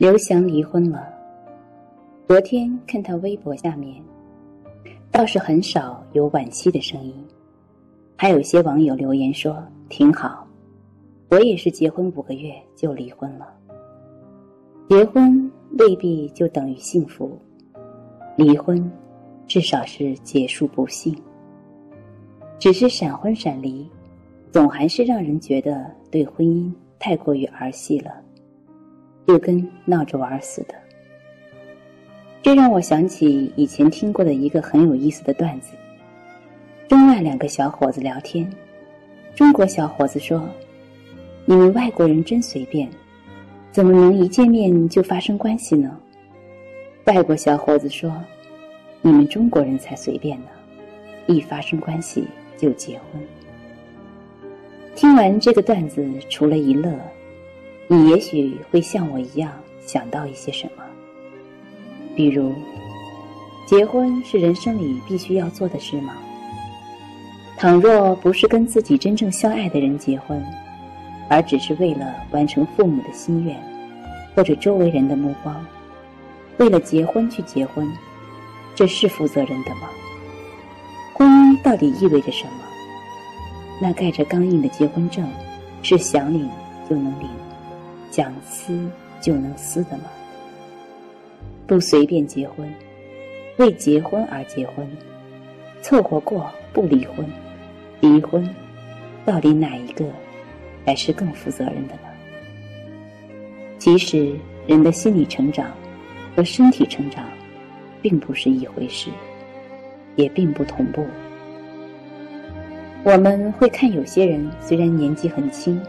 刘翔离婚了。昨天看他微博下面，倒是很少有惋惜的声音，还有些网友留言说挺好。我也是结婚五个月就离婚了。结婚未必就等于幸福，离婚至少是结束不幸。只是闪婚闪离，总还是让人觉得对婚姻太过于儿戏了。就跟闹着玩似的，这让我想起以前听过的一个很有意思的段子。中外两个小伙子聊天，中国小伙子说：“你们外国人真随便，怎么能一见面就发生关系呢？”外国小伙子说：“你们中国人才随便呢，一发生关系就结婚。”听完这个段子，除了一乐。你也许会像我一样想到一些什么，比如，结婚是人生里必须要做的事吗？倘若不是跟自己真正相爱的人结婚，而只是为了完成父母的心愿，或者周围人的目光，为了结婚去结婚，这是负责任的吗？婚姻到底意味着什么？那盖着钢印的结婚证，是想领就能领？想撕就能撕的吗？不随便结婚，为结婚而结婚，凑合过不离婚，离婚，到底哪一个才是更负责任的呢？其实，人的心理成长和身体成长，并不是一回事，也并不同步。我们会看有些人虽然年纪很轻。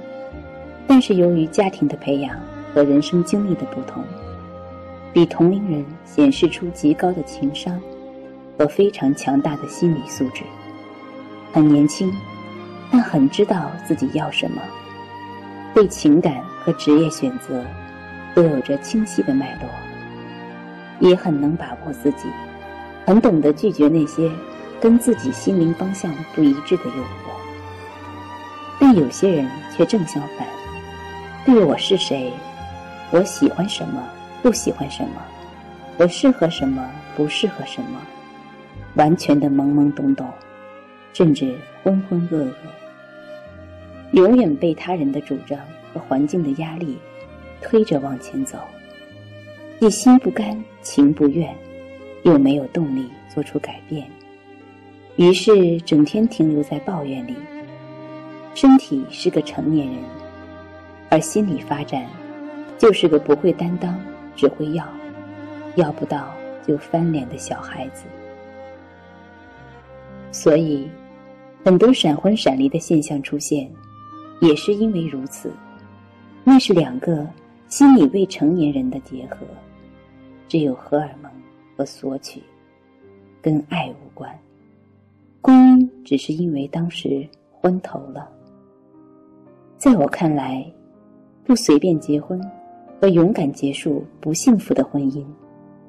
但是由于家庭的培养和人生经历的不同，比同龄人显示出极高的情商和非常强大的心理素质。很年轻，但很知道自己要什么，对情感和职业选择都有着清晰的脉络，也很能把握自己，很懂得拒绝那些跟自己心灵方向不一致的诱惑。但有些人却正相反。对我是谁，我喜欢什么，不喜欢什么，我适合什么，不适合什么，完全的懵懵懂懂，甚至浑浑噩噩，永远被他人的主张和环境的压力推着往前走，既心不甘情不愿，又没有动力做出改变，于是整天停留在抱怨里。身体是个成年人。而心理发展，就是个不会担当、只会要，要不到就翻脸的小孩子。所以，很多闪婚闪离的现象出现，也是因为如此。那是两个心理未成年人的结合，只有荷尔蒙和索取，跟爱无关。婚姻只是因为当时昏头了。在我看来。不随便结婚，和勇敢结束不幸福的婚姻，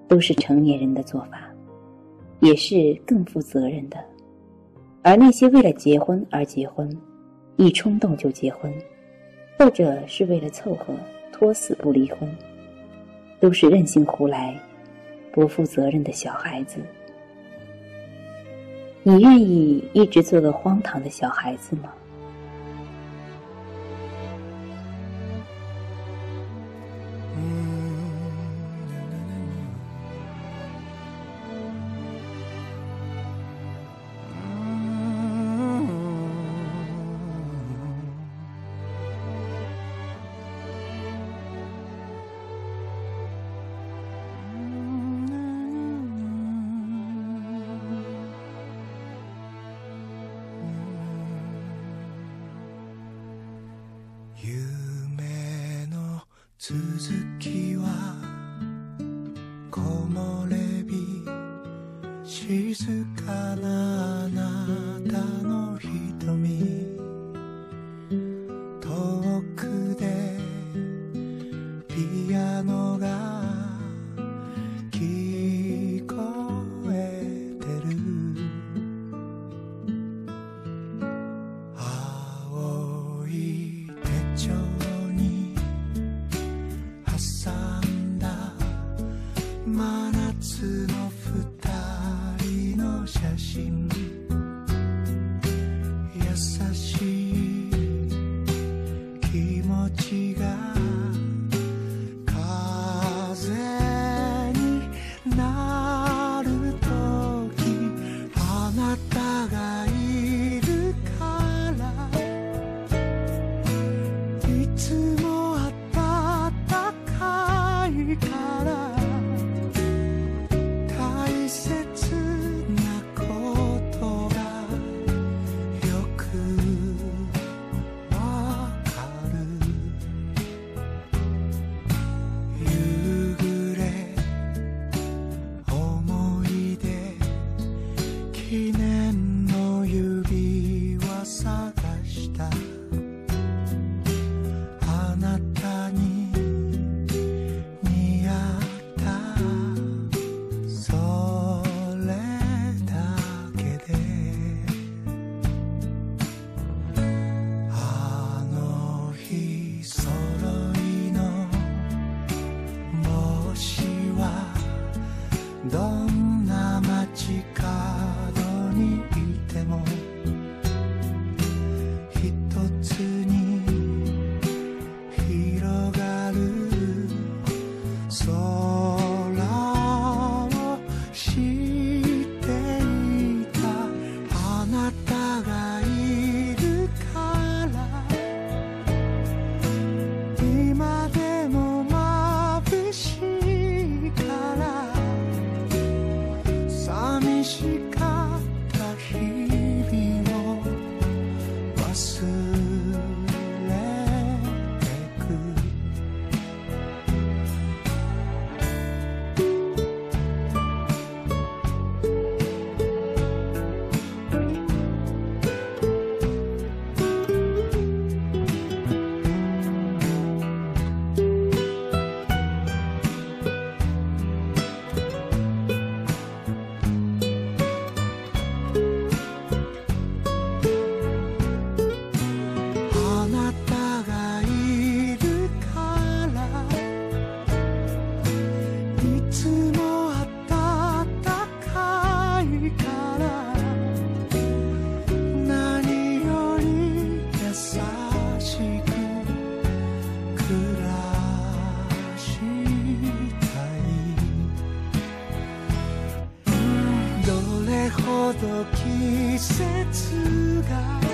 都是成年人的做法，也是更负责任的。而那些为了结婚而结婚，一冲动就结婚，或者是为了凑合拖死不离婚，都是任性胡来、不负责任的小孩子。你愿意一直做个荒唐的小孩子吗？続きは木漏れ日静かなあなたの瞳。遠くでピアノが季節が